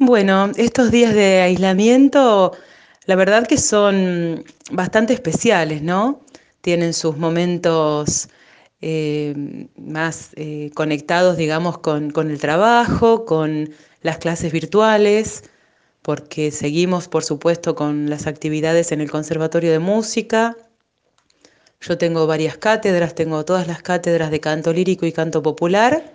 Bueno, estos días de aislamiento, la verdad que son bastante especiales, ¿no? Tienen sus momentos eh, más eh, conectados, digamos, con, con el trabajo, con las clases virtuales, porque seguimos, por supuesto, con las actividades en el Conservatorio de Música. Yo tengo varias cátedras, tengo todas las cátedras de canto lírico y canto popular,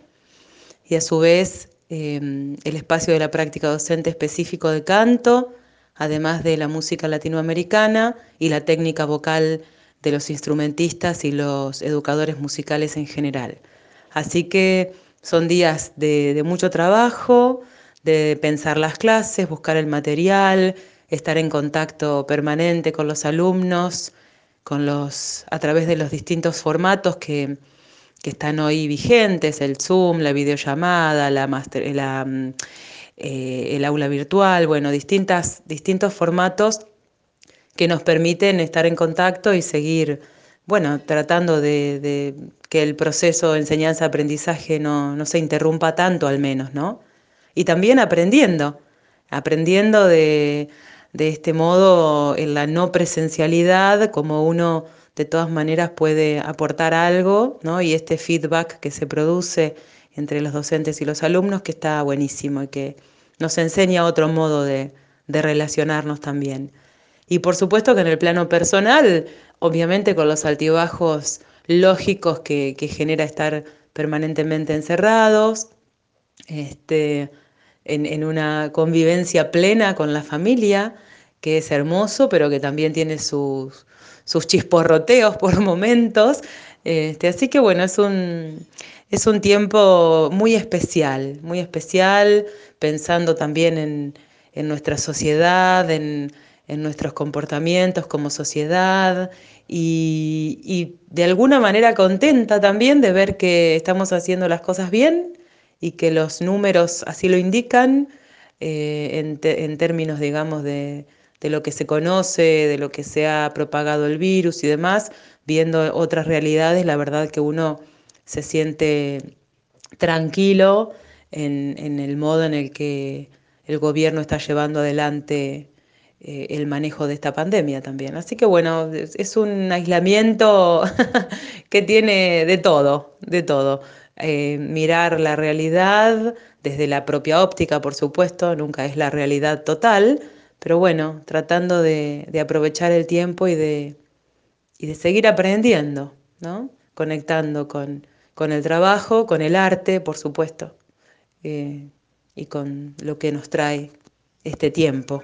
y a su vez Em, el espacio de la práctica docente específico de canto, además de la música latinoamericana y la técnica vocal de los instrumentistas y los educadores musicales en general. Así que son días de, mucho trabajo, de pensar las clases, buscar el material, estar en contacto permanente con los alumnos, con los, a través de los distintos formatos que, que están hoy vigentes, el Zoom, la videollamada, la la, mm, eh, el aula virtual, bueno, distintas, distintos formatos que nos permiten estar en contacto y seguir, bueno, tratando de, que el proceso de enseñanza-aprendizaje no, no, se interrumpa tanto al menos, ¿no? Y también aprendiendo, aprendiendo de, de este modo en la no presencialidad, como uno de todas maneras puede aportar algo, ¿no? Y este feedback que se produce entre los docentes y los alumnos, que está buenísimo y que nos enseña otro modo de, relacionarnos también. Y por supuesto que en el plano personal, obviamente con los altibajos lógicos que, genera estar permanentemente encerrados, este, en, en, una convivencia plena con la familia, que es hermoso, pero que también tiene sus, sus chisporroteos por momentos. Este, así que bueno, es un, es un tiempo muy especial, muy especial, pensando también en, nuestra sociedad, en, nuestros comportamientos como sociedad y, de alguna manera contenta también de ver que estamos haciendo las cosas bien y que los números así lo indican eh, en términos, digamos, de, de lo que se conoce, de lo que se ha propagado el virus y demás, viendo otras realidades, la verdad que uno se siente tranquilo en, el modo en el que el gobierno está llevando adelante eh, el manejo de esta pandemia también. Así que bueno, es, un aislamiento que tiene de todo, de todo. Eh, mirar la realidad desde la propia óptica, por supuesto, nunca es la realidad total, pero bueno, tratando de, aprovechar el tiempo y de, de seguir aprendiendo, ¿no? Conectando con, el trabajo, con el arte, por supuesto, eh, y con lo que nos trae este tiempo.